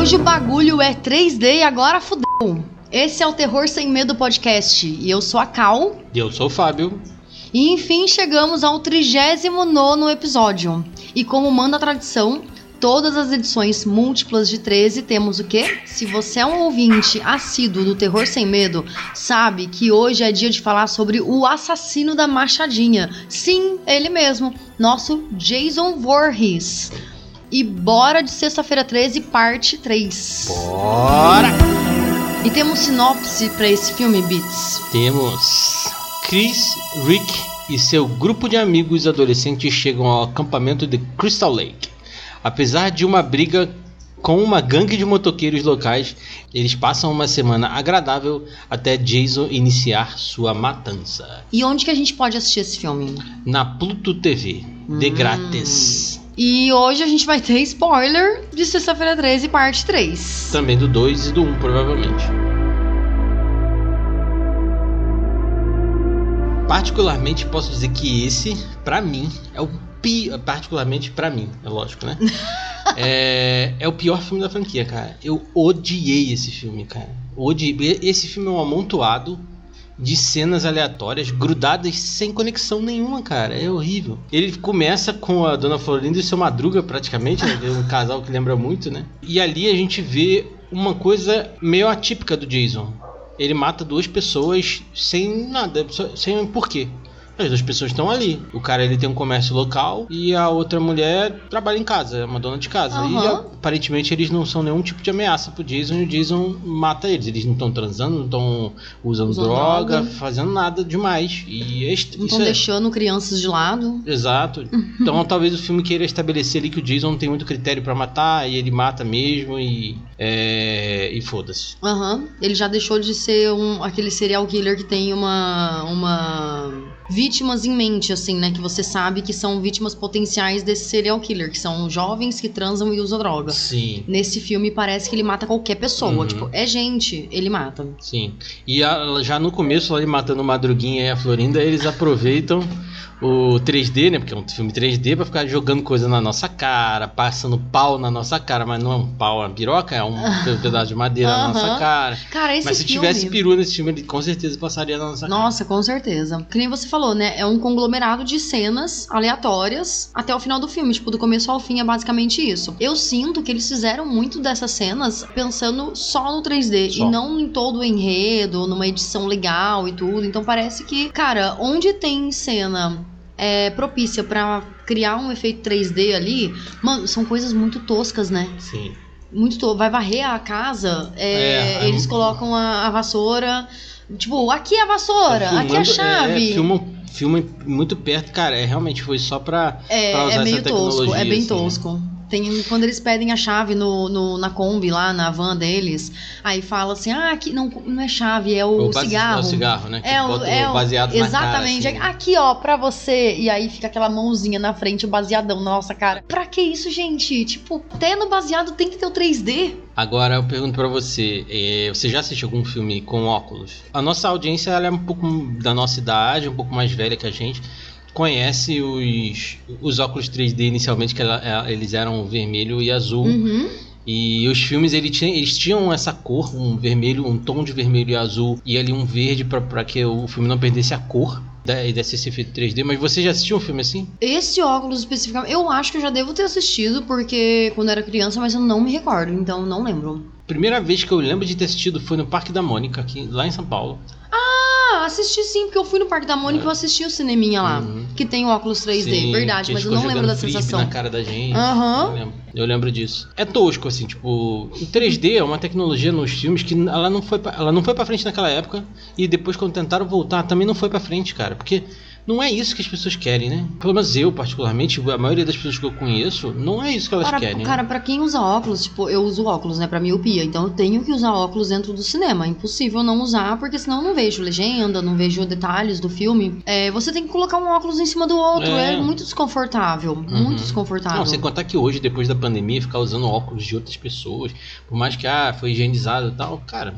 Hoje o bagulho é 3D e agora fudeu. Esse é o Terror Sem Medo Podcast e eu sou a Cal. E eu sou o Fábio. E enfim chegamos ao 39 episódio. E como manda a tradição, todas as edições múltiplas de 13 temos o quê? Se você é um ouvinte assíduo do Terror Sem Medo, sabe que hoje é dia de falar sobre o assassino da Machadinha. Sim, ele mesmo, nosso Jason Voorhees. E bora de sexta-feira 13, parte 3. Bora! E temos sinopse para esse filme, Beats. Temos Chris, Rick e seu grupo de amigos adolescentes chegam ao acampamento de Crystal Lake. Apesar de uma briga com uma gangue de motoqueiros locais, eles passam uma semana agradável até Jason iniciar sua matança. E onde que a gente pode assistir esse filme? Na Pluto TV, de grátis. E hoje a gente vai ter spoiler de sexta-feira 13, parte 3. Também do 2 e do 1, um, provavelmente. Particularmente posso dizer que esse, pra mim, é o pior. Particularmente pra mim, é lógico, né? é, é o pior filme da franquia, cara. Eu odiei esse filme, cara. Odiei. Esse filme é um amontoado de cenas aleatórias, grudadas sem conexão nenhuma, cara. É horrível. Ele começa com a Dona Florinda e seu Madruga, praticamente, né? É um casal que lembra muito, né? E ali a gente vê uma coisa meio atípica do Jason. Ele mata duas pessoas sem nada, sem porquê. As duas pessoas estão ali. O cara ele tem um comércio local e a outra mulher trabalha em casa, é uma dona de casa. Uhum. E aparentemente eles não são nenhum tipo de ameaça pro Jason e o Jason mata eles. Eles não estão transando, não estão usando Usando droga, droga. fazendo nada demais. E é est- Não estão é- deixando crianças de lado. Exato. Então talvez o filme queira estabelecer ali que o Jason não tem muito critério pra matar e ele mata mesmo e é, e foda-se. Aham. Ele já deixou de ser um, aquele serial killer que tem uma, uma vítimas em mente, assim, né? Que você sabe que são vítimas potenciais desse serial killer, que são jovens que transam e usam droga. Sim. Nesse filme parece que ele mata qualquer pessoa. Uhum. Tipo, é gente, ele mata. Sim. E a- já no começo, ele matando Madruguinha e a Florinda, eles aproveitam o 3D, né? Porque é um filme 3D pra ficar jogando coisa na nossa cara, passando pau na nossa cara, mas não é um pau, é uma piroca, é um pedaço de madeira na nossa cara. Cara, esse mas se filme... tivesse peru nesse filme, ele com certeza passaria na nossa cara. Nossa, com certeza. Que nem você falou, né? É um conglomerado de cenas aleatórias até o final do filme. Tipo, do começo ao fim é basicamente isso. Eu sinto que eles fizeram muito dessas cenas pensando só no 3D Só. e não em todo o enredo, numa edição legal e tudo. Então parece que, cara, onde tem cena. É, propícia pra criar um efeito 3D ali, mano, são coisas muito toscas, né? Sim. muito to... vai varrer a casa, é, É, é eles colocam a, a vassoura, tipo, aqui é a vassoura, Tá aqui é a filmando- chave. É, filma, filma muito perto, cara. É, realmente foi só pra. É, pra usar é essa meio tosco, é tecnologia, bem assim, né? Tem, quando eles pedem a chave no, no- na Kombi lá, na van deles, aí fala assim, ah, aqui não, não é chave, é o, base- cigarro. É o cigarro, né? Que É o, é o o- baseado Exatamente. cara. assim. Aqui, ó, pra você. E aí fica aquela mãozinha na frente, o baseadão nossa cara. Pra que isso, gente? Tipo, até no baseado tem que ter o 3D. Agora eu pergunto pra você, eh, você já assistiu algum filme com óculos? A nossa audiência ela é um pouco da nossa idade, um pouco mais velha que a gente. Conhece os, os óculos 3D inicialmente, que ela- eh, eles eram vermelho e azul. Uhum. E os filmes ele tinha- eles tinham essa cor, um vermelho, um tom de vermelho e azul, e ali um verde pra- pra que o filme não perdesse a cor da- e desse esse efeito 3D. Mas você já assistiu um filme assim? Esse óculos especificamente, eu acho que eu já devo ter assistido, porque quando era criança, mas eu não me recordo, então não lembro. Primeira vez que eu lembro de ter assistido foi no Parque da Mônica, aqui, lá em São Paulo. Ah, assisti sim, porque eu fui no Parque da Mônica e eu assisti o cineminha lá, Uhum. que tem o óculos 3D, Sim, verdade, mas eu não lembro da sensação. na cara da gente. Aham. Eu, lembro, eu lembro disso. É tosco, assim, tipo, o 3D é uma tecnologia nos filmes que ela não foi pra, ela não foi para frente naquela época e depois quando tentaram voltar também não foi pra frente, cara, porque não é isso que as pessoas querem, né? Pelo menos eu, particularmente, a maioria das pessoas que eu conheço, não é isso que elas Cara, querem. cara, pra quem usa óculos, tipo, eu uso óculos, né, pra miopia, então eu tenho que usar óculos dentro do cinema. É impossível não usar, porque senão eu não vejo legenda, não vejo detalhes do filme. É, você tem que colocar um óculos em cima do outro, é, É. muito desconfortável, Uhum. muito desconfortável. Não, sem contar que hoje, depois da pandemia, ficar usando óculos de outras pessoas, por mais que ah, foi higienizado e tal, cara.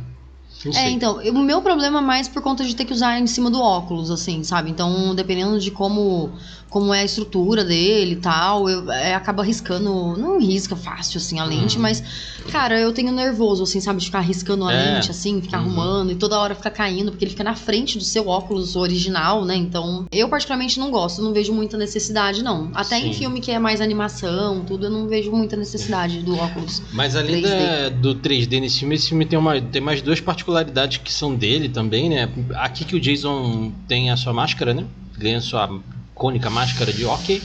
Não É, sei. então, eu- o meu problema é mais por conta de ter que usar em cima do óculos, assim, sabe? Então, dependendo de como, como é a estrutura dele e tal, eu, é, acaba riscando. Não risca fácil, assim, a lente, Uhum. mas, cara, eu tenho nervoso, assim, sabe? De ficar riscando a É. lente, assim, ficar Uhum. arrumando e toda hora fica caindo, porque ele fica na frente do seu óculos original, né? Então, eu particularmente não gosto, não vejo muita necessidade, não. Até em Sim. filme que é mais animação, tudo, eu não vejo muita necessidade do óculos. Mas além 3D. da- do 3D nesse filme, esse filme tem, uma, tem mais duas particularidades que são dele também, né? Aqui que o Jason tem a sua máscara, né? Ganha a sua cônica máscara de hockey.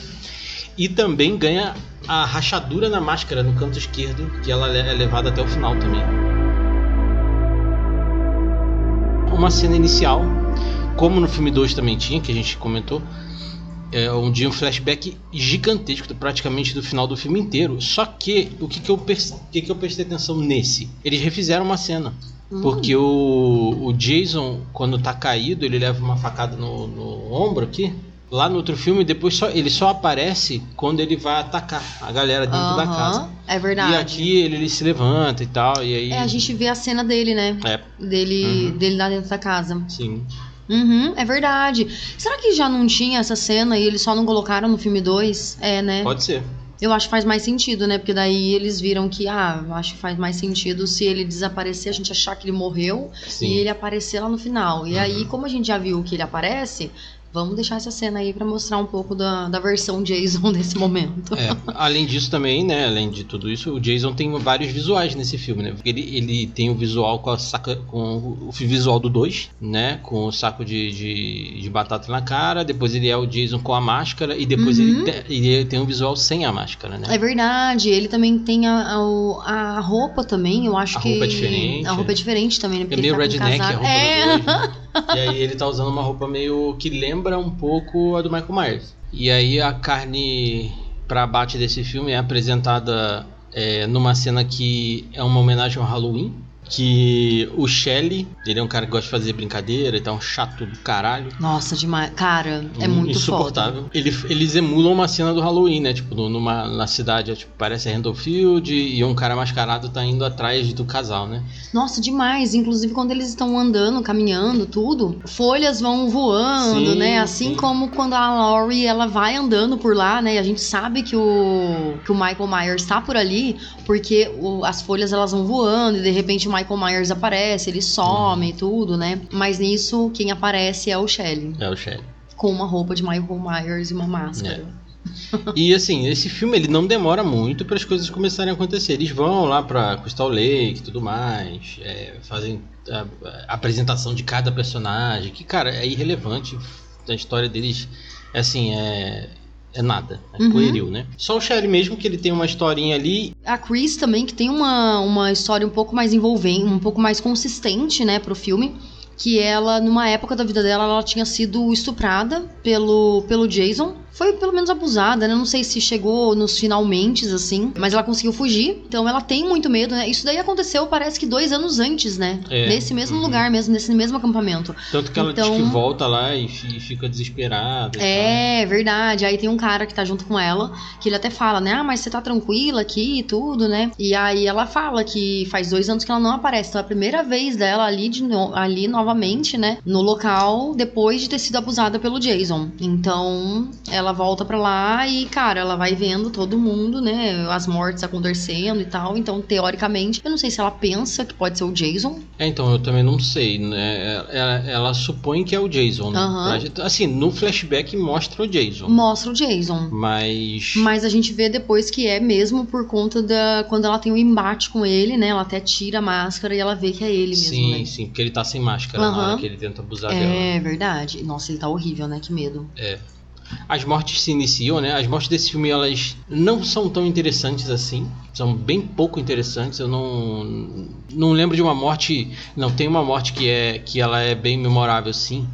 E também ganha a rachadura na máscara no canto esquerdo, que ela é levada até o final também. Uma cena inicial, como no filme 2 também tinha, que a gente comentou, é um dia um flashback gigantesco, praticamente do final do filme inteiro. Só que o que, que, eu, que, que eu prestei atenção nesse? Eles refizeram uma cena. Hum. Porque o, o Jason, quando tá caído, ele leva uma facada no, no ombro aqui. Lá no outro filme, depois só, ele só aparece quando ele vai atacar a galera dentro da Aham, casa. É verdade. E aqui ele, ele se levanta e tal, e aí. É, a gente vê a cena dele, né? É, Dele, Uhum. dele lá dentro da casa. sim. Uhum, é verdade. Será que já não tinha essa cena e eles só não colocaram no filme 2? É, né? Pode ser. Eu acho que faz mais sentido, né? Porque daí eles viram que, ah, eu acho que faz mais sentido se ele desaparecer, a gente achar que ele morreu Sim. e ele aparecer lá no final. E Uhum. aí, como a gente já viu que ele aparece, vamos deixar essa cena aí pra mostrar um pouco da, da versão Jason desse momento. É, além disso também, né? Além de tudo isso, o Jason tem vários visuais nesse filme, né? Porque ele, ele tem o visual com a saca, com o visual do 2, né? Com o saco de, de, de batata na cara, depois ele é o Jason com a máscara e depois Uhum. ele, te- ele tem um visual sem a máscara, né? É verdade, ele também tem a, a, a roupa também, eu acho A que. roupa é diferente. A roupa é diferente também, né? É Porque meio ele tá redneck a roupa É. do né? E aí ele tá usando uma roupa meio que lembra um pouco a do Michael Myers. E aí a carne pra abate desse filme é apresentada é, numa cena que é uma homenagem ao Halloween. Que o Shelley, ele é um cara que gosta de fazer brincadeira e tá um chato do caralho. Nossa, demais. Cara, é um muito insuportável. foda. Ele- eles emulam uma cena do Halloween, né? Tipo, numa, na cidade, é, tipo, parece Randallfield e um cara mascarado tá indo atrás do casal, né? Nossa, demais. Inclusive, quando eles estão andando, caminhando, tudo, folhas vão voando, Sim, né? Assim sim. como quando a Laurie ela vai andando por lá, né? E a gente sabe que o, que o Michael Myers tá por ali, porque o- as folhas elas vão voando e de repente o Michael Myers aparece, ele some e tudo, né? Mas nisso, quem aparece é o Shelley, É o Shelley. com uma roupa de Michael Myers e uma máscara. E assim, esse filme ele não demora muito para as coisas começarem a acontecer. Eles vão lá para Crystal Lake e tudo mais, é, fazem a, a apresentação de cada personagem, que cara é irrelevante. A história deles, é assim, é, é nada, é Uhum. pueril, né? Só o Sherry mesmo que ele tem uma historinha ali. A Chris também, que tem uma, uma história um pouco mais envolvente, um pouco mais consistente, né, pro filme. Que ela, numa época da vida dela, ela tinha sido estuprada pelo, pelo Jason. Foi pelo menos abusada, né? Não sei se chegou nos finalmente, assim. Mas ela conseguiu fugir. Então ela tem muito medo, né? Isso daí aconteceu, parece que dois anos antes, né? É, Nesse mesmo uhum. lugar mesmo, nesse mesmo acampamento. Tanto que ela Então- diz que volta lá e fi- fica desesperada. É, verdade. Aí tem um cara que tá junto com ela, que ele até fala, né? Ah, mas você tá tranquila aqui e tudo, né? E aí ela fala que faz dois anos que ela não aparece. Então é a primeira vez dela ali, de no- ali novamente, né? No local, depois de ter sido abusada pelo Jason. Então ela volta pra lá e, cara, ela vai vendo todo mundo, né? As mortes acontecendo e tal. Então, teoricamente, eu não sei se ela pensa que pode ser o Jason. É, então, eu também não sei. Né? Ela, ela supõe que é o Jason, né? Gente- Assim, no flashback mostra o Jason. Mostra o Jason. Mas. Mas a gente vê depois que é mesmo por conta da. Quando ela tem um embate com ele, né? Ela até tira a máscara e ela vê que é ele mesmo, sim, né? sim, porque ele tá sem máscara na Aham. hora que ele tenta abusar dela. É verdade. Nossa, ele tá horrível, né? Que medo. As mortes se iniciam, né? As mortes desse filme, elas não são tão interessantes assim. São bem pouco interessantes. Eu não não lembro de uma morte, não tem uma morte que é que ela é bem memorável sim.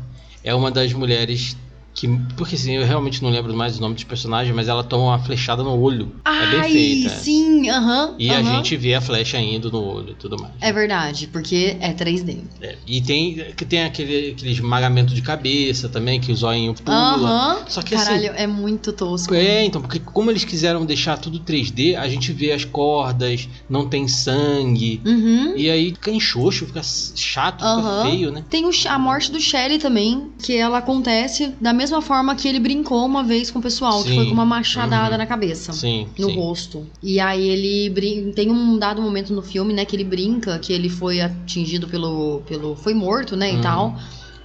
É uma das mulheres Que, porque assim, eu realmente não lembro mais o nome dos personagens, mas ela toma uma flechada no olho. Ai, é bem feita. sim, aham. E a aham. gente vê a flecha indo no olho e tudo mais. É verdade, porque é 3D. É, E tem, que tem aquele, aquele esmagamento de cabeça também, que o zóio pula. Aham. Só que Caralho, assim. é muito tosco. É, então, porque como eles quiseram deixar tudo 3D, a gente vê as cordas, não tem sangue. Uhum. E aí fica enxoxo, fica chato, fica feio, né? Tem o a morte do Shelly também, que ela acontece da mesma forma que ele brincou uma vez com o pessoal, que Sim. foi com uma machadada Uhum. na cabeça. Sim. No sim. rosto. E aí ele brin... tem um dado momento no filme, né, que ele brinca que ele foi atingido pelo. pelo. foi morto, né? E Uhum. tal.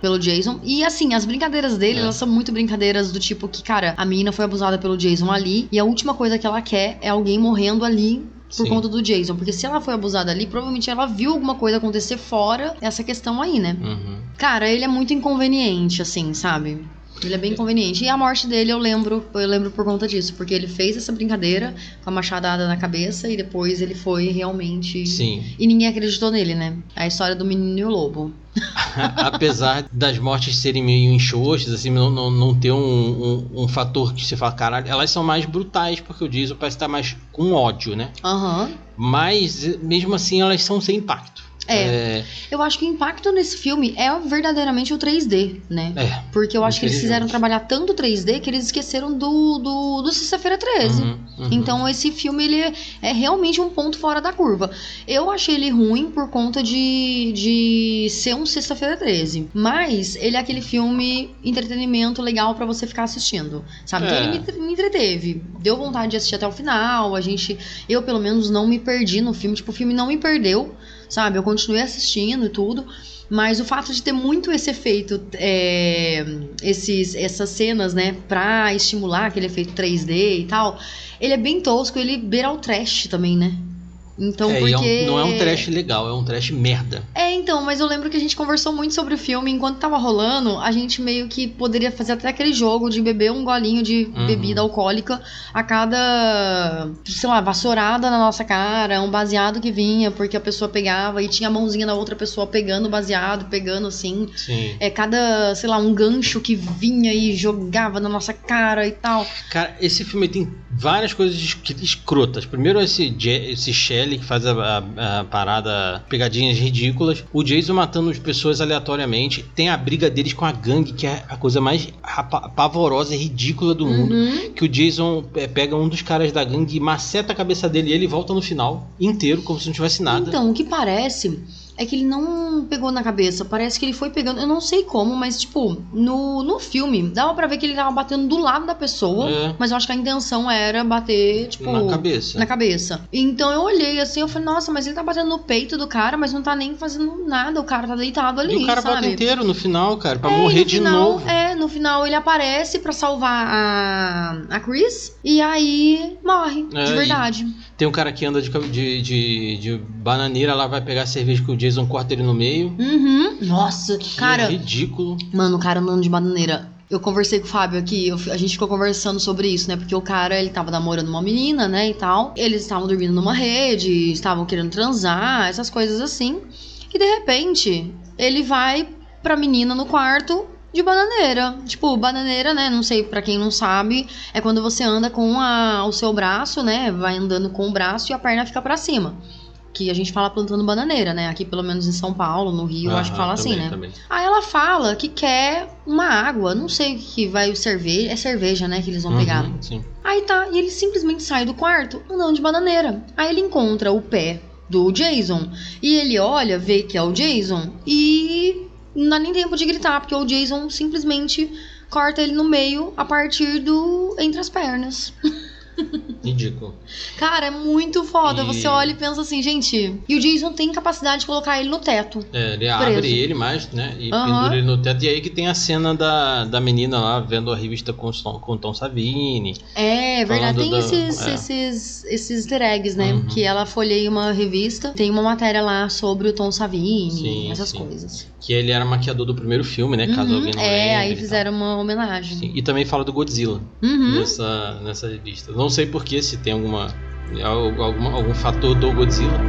Pelo Jason. E assim, as brincadeiras dele, É. elas são muito brincadeiras do tipo que, cara, a menina foi abusada pelo Jason ali. E a última coisa que ela quer é alguém morrendo ali por Sim. conta do Jason. Porque se ela foi abusada ali, provavelmente ela viu alguma coisa acontecer fora essa questão aí, né? Uhum. Cara, ele é muito inconveniente, assim, sabe? Ele é bem inconveniente. E a morte dele eu lembro, eu lembro por conta disso, porque ele fez essa brincadeira com a machadada na cabeça e depois ele foi realmente. Sim. E ninguém acreditou nele, né? A história do menino e o lobo. Apesar das mortes serem meio enxoxas, assim, não, não, não ter um, um, um fator que você fala, caralho, elas são mais brutais, porque o Jason parece estar mais com ódio, né? Aham. Mas, mesmo assim, elas são sem impacto. É. Eu acho que o impacto nesse filme é verdadeiramente o 3D, né? É. é. Porque eu acho que eles fizeram trabalhar tanto 3D que eles esqueceram do, do, do Sexta-feira 13. Uhum, uhum. Então esse filme ele é- é realmente um ponto fora da curva. Eu achei ele ruim por conta de, de ser um Sexta-feira 13. Mas ele é aquele filme entretenimento legal pra você ficar assistindo. Sabe? Então É. ele me, me entreteve. Deu vontade de assistir até o final. A gente. Eu, pelo menos, não me perdi no filme. Tipo, o filme não me perdeu. Sabe? Eu continuei assistindo e tudo. Mas o fato de ter muito esse efeito, é, esses, essas cenas, né, pra estimular aquele efeito 3D e tal, ele é bem tosco, ele beira o trash também, né? Então, É, porque. é um- não é um trash legal, é um trash merda. É, então, mas eu lembro que a gente conversou muito sobre o filme. Enquanto tava rolando, a gente meio que poderia fazer até aquele jogo de beber um golinho de Uhum. bebida alcoólica a cada, sei lá, vassourada na nossa cara, um baseado que vinha, porque a pessoa pegava e tinha a mãozinha da outra pessoa pegando o baseado, pegando assim. Sim. É cada, sei lá, um gancho que vinha e jogava na nossa cara e tal. Cara, esse filme tem várias coisas es- escrotas. Primeiro, esse, esse Shelley que faz a, a- a parada, pegadinhas ridículas. O Jason matando as pessoas aleatoriamente. Tem a briga deles com a gangue, que é a coisa mais pavorosa e ridícula do mundo. Uhum. Que o Jason é, pega um dos caras da gangue maceta a cabeça dele e ele volta no final inteiro, como se não tivesse nada. Então, o que parece é que ele não pegou na cabeça. Parece que ele foi pegando. Eu não sei como, mas, tipo, no, no filme, dava pra ver que ele tava batendo do lado da pessoa. É. Mas eu acho que a intenção era bater, tipo. na cabeça. na cabeça. Então eu olhei assim, eu falei, nossa, mas ele tá batendo no peito do cara, mas não tá nem fazendo nada. O cara tá deitado ali, e o cara sabe? bota inteiro no final, cara, pra É, morrer no de final- novo. É, no final ele aparece pra salvar a, a Chris e aí morre, É, de verdade. Tem um cara que anda de, de, de, de bananeira lá, vai pegar a cerveja que o Jason corta ele no meio. Uhum. Nossa, Que cara, ridículo. Mano, o cara andando de bananeira. Eu conversei com o Fábio aqui, eu- a gente ficou conversando sobre isso, né? Porque o cara, ele tava namorando uma menina, né, e tal. Eles estavam dormindo numa rede, estavam querendo transar, essas coisas assim. E de repente, ele vai pra menina no quarto de bananeira. Tipo, bananeira, né? Não sei, pra quem não sabe, é quando você anda com a- o seu braço, né? Vai andando com o braço e a perna fica pra cima. Que a gente fala plantando bananeira, né? Aqui, pelo menos em São Paulo, no Rio, eu acho que fala assim, também, né? também. Aí ela fala que quer uma água, não sei o que vai servir, é cerveja, né, que eles vão pegar. Uhum, sim. Aí tá, e ele simplesmente sai do quarto andando de bananeira. Aí ele encontra o pé do Jason e ele olha, vê que é o Jason e não dá nem tempo de gritar, porque o Jason simplesmente corta ele no meio a partir do entre as pernas. Ridículo. Cara, é muito foda. E- Você olha e pensa assim, gente, e o Jason tem capacidade de colocar ele no teto. É, ele Preso. abre ele mais, né? E pendura ele no teto. E aí que tem a cena da, da menina lá vendo a revista com, com Tom Savini. É, verdade. Falando Tem do- esses, é. esses, esses easter eggs, né? Uhum. Que ela folheia uma revista, tem uma matéria lá sobre o Tom Savini, Sim, essas sim. coisas. Que ele era maquiador do primeiro filme, né? Caso Uhum, alguém não é, aí fizeram uma homenagem. Sim, E também fala do Godzilla Uhum. nessa, nessa revista. Não sei porquê, se tem alguma, al- alguma, algum fator do Godzilla.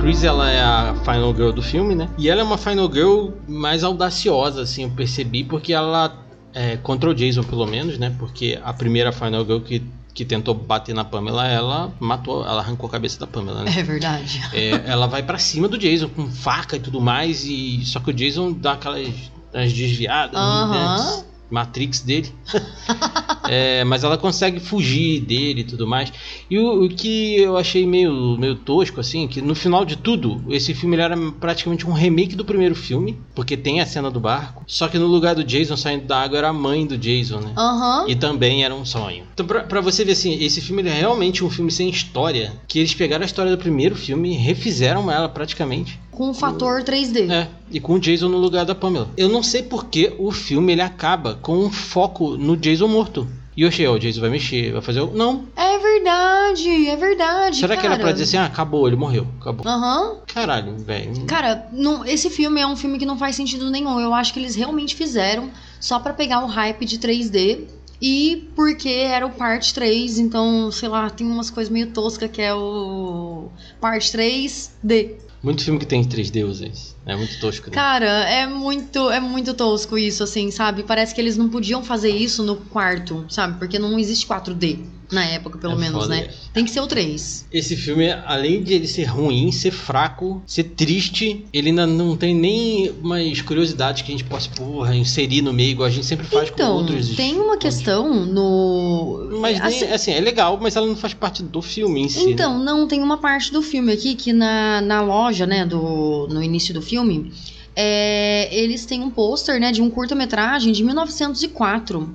Chris, ela é a final girl do filme, né? E ela é uma final girl mais audaciosa, assim, eu percebi, porque ela é, contra o Jason, pelo menos, né? Porque a primeira final girl que que tentou bater na Pamela, ela matou, ela arrancou a cabeça da Pamela, né? É verdade. É, ela vai para cima do Jason com faca e tudo mais, e só que o Jason dá aquelas, aquelas desviadas, Aham. né? Matrix dele. É, mas ela consegue fugir dele e tudo mais. E o, o que eu achei meio, meio tosco, assim, que no final de tudo, esse filme era praticamente um remake do primeiro filme, porque tem a cena do barco. Só que no lugar do Jason saindo da água era a mãe do Jason, né? Aham. E também era um sonho. Então, pra, pra você ver assim, esse filme é realmente um filme sem história. Que eles pegaram a história do primeiro filme e refizeram ela praticamente. Com o fator 3D. É, e com o Jason no lugar da Pamela. Eu não sei porque o filme ele acaba com um foco no Jason morto. E eu achei, ó, o Jason vai mexer, vai fazer. o- Não. É verdade, é verdade. Será que era pra dizer assim, ah, acabou, ele morreu, acabou. Aham. Caralho, velho. Cara, não, esse filme é um filme que não faz sentido nenhum. Eu acho que eles realmente fizeram só pra pegar o hype de 3D. E porque era o parte 3, então, sei lá, tem umas coisas meio toscas que é o parte 3D. Muito filme que tem 3D, vocês. É muito tosco, né? Cara, é muito, é muito tosco isso, assim, sabe? Parece que eles não podiam fazer isso no quarto, sabe? Porque não existe 4D na época, pelo É menos, foda, né? Tem que ser o 3. Esse filme, além de ele ser ruim, ser fraco, ser triste, ele ainda não tem nem umas curiosidades que a gente possa, porra, inserir no meio, igual a gente sempre faz com Então, outros. tem uma questão no. Mas nem- assim, assim, é legal, mas ela não faz parte do filme em si. né? Então, não, tem uma parte do filme aqui que na, na loja, né, do, no início do filme, é, eles têm um pôster, né, de um curta-metragem de 1904,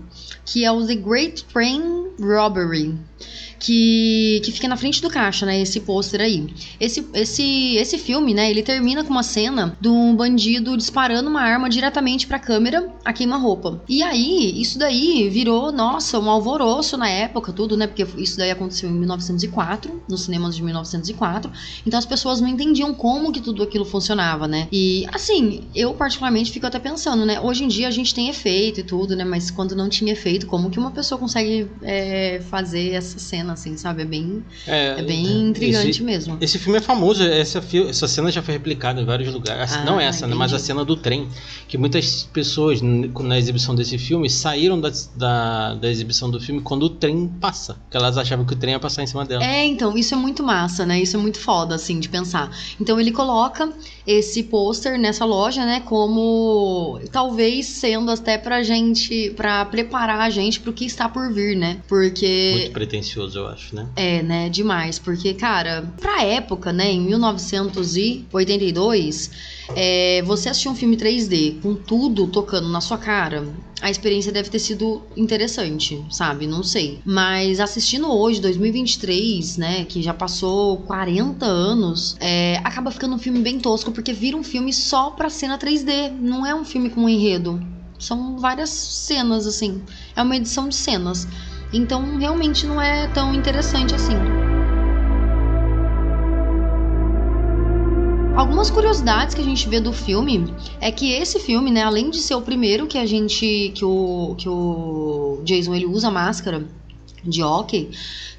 que é o The Great Train Robbery. Que, que fica na frente do caixa, né? Esse pôster aí. Esse, esse, esse filme, né? Ele termina com uma cena de um bandido disparando uma arma diretamente pra câmera a queima-roupa. E aí, isso daí virou, nossa, um alvoroço na época, tudo, né? Porque isso daí aconteceu em 1904, nos cinemas de 1904. Então as pessoas não entendiam como que tudo aquilo funcionava, né? E assim, eu particularmente fico até pensando, né? Hoje em dia a gente tem efeito e tudo, né? Mas quando não tinha efeito, como que uma pessoa consegue é, fazer essa cena, assim, sabe? É bem, é bem intrigante Esse, mesmo. esse filme é famoso, essa, essa cena já foi replicada em vários lugares. Ah, não essa, né? Mas a cena do trem. Que muitas pessoas, na exibição desse filme, saíram da, da, da exibição do filme quando o trem passa. Porque elas achavam que o trem ia passar em cima dela. É, então, isso é muito massa, né? Isso é muito foda, assim, de pensar. Então ele coloca esse pôster nessa loja, né? Como talvez sendo até pra gente, pra preparar a gente pro que está por vir, né? Porque. Muito pretencioso, eu acho, né? É, né? Demais. Porque, cara, pra época, né? Em 1982, é, você assistir um filme 3D com tudo tocando na sua cara, a experiência deve ter sido interessante, sabe? Não sei. Mas assistindo hoje, 2023, né? Que já passou 40 anos, é, acaba ficando um filme bem tosco, porque vira um filme só pra cena 3D. Não é um filme com enredo. São várias cenas, assim. É uma edição de cenas. Então, realmente não é tão interessante assim. Algumas curiosidades que a gente vê do filme é que esse filme, né, além de ser o primeiro que a gente que o que o Jason ele usa máscara de hockey,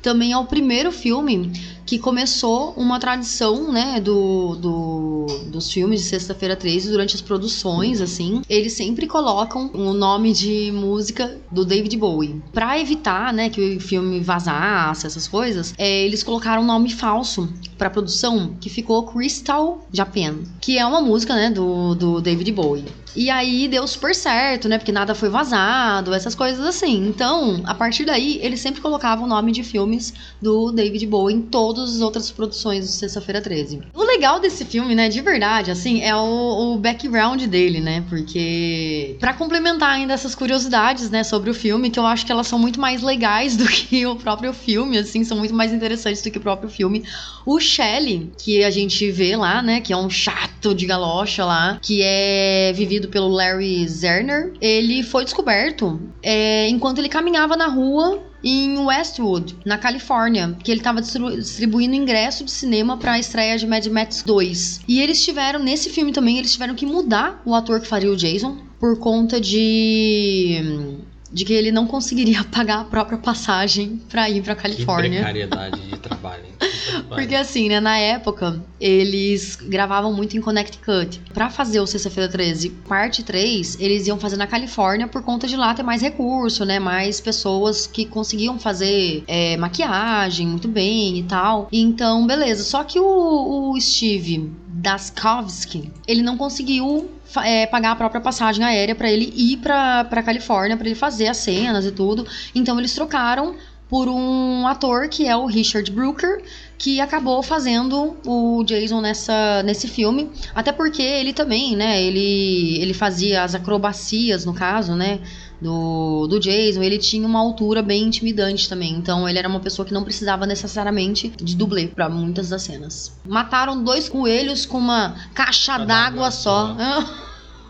também é o primeiro filme que começou uma tradição, né, do, do- dos filmes de Sexta-feira 13 durante as produções, assim. Eles sempre colocam o nome de música do David Bowie. Pra evitar, né, que o filme vazasse, essas coisas, é, eles colocaram um nome falso pra produção, que ficou Crystal Japan, que é uma música, né, do, do David Bowie. E aí deu super certo, né? Porque nada foi vazado, essas coisas assim. Então, a partir daí, eles sempre colocavam o nome de filmes do David Bowie em todas as outras produções do Sexta-feira 13. O legal desse filme, né, de verdade, assim, é o, o background dele, né? Porque. Pra complementar ainda essas curiosidades, né, sobre o filme, que eu acho que elas são muito mais legais do que o próprio filme, assim, são muito mais interessantes do que o próprio filme. O Shelley, que a gente vê lá, né, que é um chato de galocha lá, que é vivido pelo Larry Zerner, ele foi descoberto é, enquanto ele caminhava na rua em Westwood, na Califórnia, que ele estava distribuindo ingresso de cinema para a estreia de Mad Max 2. E eles tiveram, nesse filme também, eles tiveram que mudar o ator que faria o Jason por conta de de que ele não conseguiria pagar a própria passagem pra ir pra Que Califórnia. precariedade de trabalho. que Porque assim, né, na época, eles gravavam muito em Connecticut. Pra fazer o Sexta-feira 13, parte 3, eles iam fazer na Califórnia por conta de lá ter mais recurso, né? Mais pessoas que conseguiam fazer é, maquiagem muito bem e tal. Então, beleza. Só que o, o Steve Daskovsky, ele não conseguiu é, pagar a própria passagem aérea pra ele ir pra Califórnia, pra ele fazer as cenas e tudo. Então, eles trocaram por um ator que é o Richard Brooker, que acabou fazendo o Jason nessa, nesse filme. Até porque ele também, né? Ele, ele fazia as acrobacias, no caso, né? Do, do Jason, ele tinha uma altura bem intimidante também. Então ele era uma pessoa que não precisava necessariamente de dublê pra muitas das cenas. Mataram dois coelhos com uma caixa d'água só.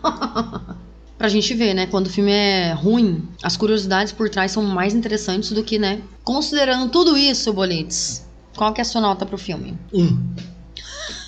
Pra gente ver, né? Quando o filme é ruim, as curiosidades por trás são mais interessantes do que, né? Considerando tudo isso, Bolites, qual que é a sua nota pro filme? Um.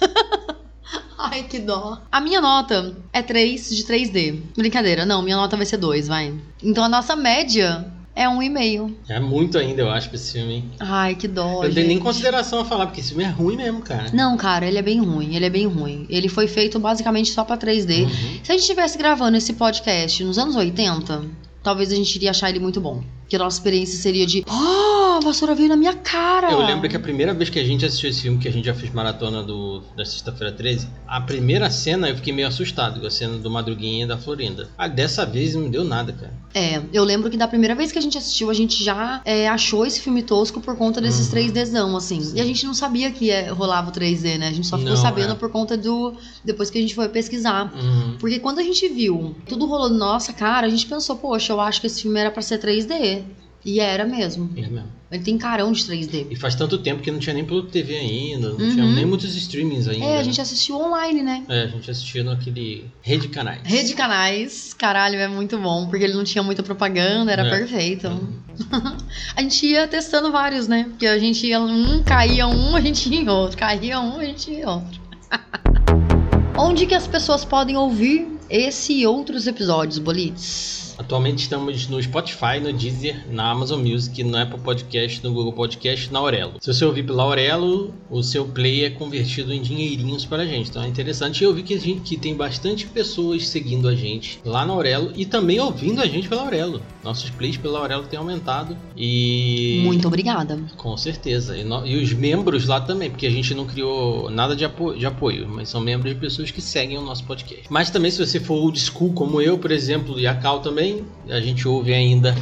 Ai, que dó. A minha nota é 3 de 3D. Brincadeira, não, minha nota vai ser 2, vai. Então a nossa média é 1,5. É muito ainda, eu acho, pra esse filme, hein? Ai, que dó. Eu não tenho nem consideração a falar, porque esse filme é ruim mesmo, cara. Não, cara, ele é bem ruim, ele é bem ruim. Ele foi feito basicamente só pra 3D. Uhum. Se a gente estivesse gravando esse podcast nos anos 80, talvez a gente iria achar ele muito bom. Que a nossa experiência seria de, oh, a vassoura veio na minha cara. Eu lembro que a primeira vez que a gente assistiu esse filme, que a gente já fez maratona do, da Sexta-feira 13, a primeira cena eu fiquei meio assustado, com a cena do Madruguinha e da Florinda. Ah, dessa vez não deu nada, cara. É, eu lembro que da primeira vez que a gente assistiu, a gente já é, achou esse filme tosco por conta desses Uhum. 3Dzão, assim. Sim. E a gente não sabia que é, rolava o 3D, né? A gente só ficou Não, sabendo é. por conta do. Depois que a gente foi pesquisar. Uhum. Porque quando a gente viu tudo rolou na nossa cara, a gente pensou, poxa, eu acho que esse filme era pra ser 3D. E era mesmo. É mesmo. Ele tem carão de 3D. E faz tanto tempo que não tinha nem pelo TV ainda, não Uhum. tinha nem muitos streamings ainda. É, a gente assistiu online, né? É, a gente assistia naquele rede canais. Rede canais, caralho, é muito bom, porque ele não tinha muita propaganda, era É. perfeito. A gente ia testando vários, né? Porque a gente ia um, caía um, a gente ia em outro, caía um, a gente ia em outro. Onde que as pessoas podem ouvir esse e outros episódios, Bolites? Atualmente estamos no Spotify, no Deezer, na Amazon Music, no Apple Podcast, no Google Podcast, na Aurelo. Se você ouvir pela Aurelo, o seu play é convertido em dinheirinhos para a gente. Então é interessante. Eu vi que, a gente, que tem bastante pessoas seguindo a gente lá na Aurelo e também ouvindo a gente pela Aurelo. Nossos plays pela Aurelo têm aumentado e... Muito obrigada. Com certeza. E, no- e os membros lá também, porque a gente não criou nada de, apo- de apoio, mas são membros de pessoas que seguem o nosso podcast. Mas também, se você for old school, como eu, por exemplo, e a Cal também, a gente ouve ainda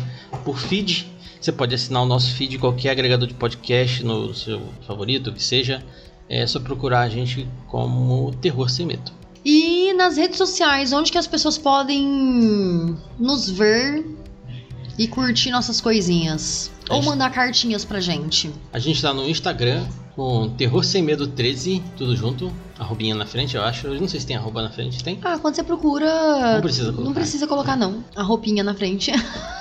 por feed. Você pode assinar o nosso feed qualquer agregador de podcast, no seu favorito, que seja. É só procurar a gente como Terror Sem Medo. E nas redes sociais, onde que as pessoas podem nos ver e curtir nossas coisinhas? Ou mandar cartinhas pra gente? A gente tá no Instagram com Terror Sem Medo 13, tudo junto. Arrobinha na frente, eu acho. Eu não sei se tem arroba na frente, tem? Ah, quando você procura. Não precisa colocar. Não precisa colocar, não. A roupinha na frente.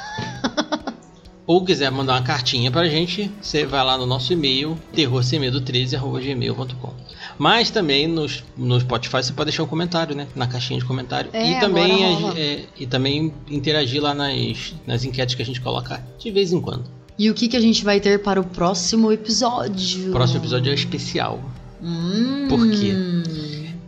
Ou quiser mandar uma cartinha pra gente, você vai lá no nosso e-mail, terrorsemmedo13.gmail.com. Mas também nos, no Spotify você pode deixar um comentário, né? Na caixinha de comentário. É, e, também, a- é, e também interagir lá nas, nas enquetes que a gente coloca de vez em quando. E o que, que a gente vai ter para o próximo episódio? O próximo episódio é especial. Hum. Por quê?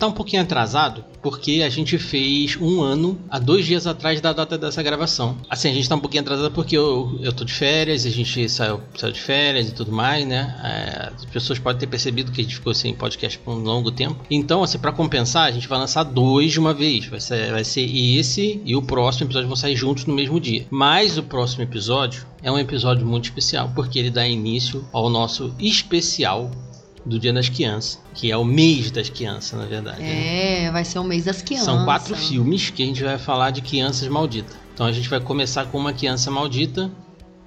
Tá um pouquinho atrasado porque a gente fez um ano há dois dias atrás da data dessa gravação. Assim, a gente tá um pouquinho atrasado porque eu, eu tô de férias, a gente saiu, saiu de férias e tudo mais, né? É, as pessoas podem ter percebido que a gente ficou sem podcast por um longo tempo. Então, assim, para compensar, a gente vai lançar dois de uma vez. Vai ser, vai ser esse e o próximo episódio vão sair juntos no mesmo dia. Mas o próximo episódio é um episódio muito especial porque ele dá início ao nosso especial do Dia das Crianças, que é o mês das crianças, na verdade. né? É, vai ser o mês das crianças. São quatro filmes que a gente vai falar de crianças malditas. Então a gente vai começar com uma criança maldita,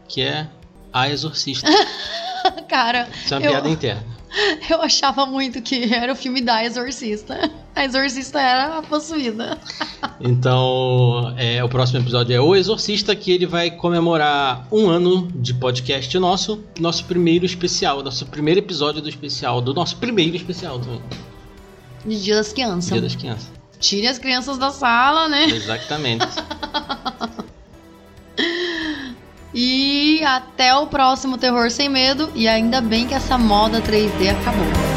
que é a Exorcista. Cara, Isso é uma Eu- piada interna. eu achava muito que era o filme da Exorcista. A Exorcista era a possuída. Então, é, o próximo episódio é O Exorcista, que ele vai comemorar um ano de podcast nosso, nosso primeiro especial, nosso primeiro episódio do especial, do nosso primeiro especial também, De Dia das Crianças. Dia das Crianças. Tire as crianças da sala, né? Exatamente. E até o próximo Terror Sem Medo. E ainda bem que essa moda 3D acabou.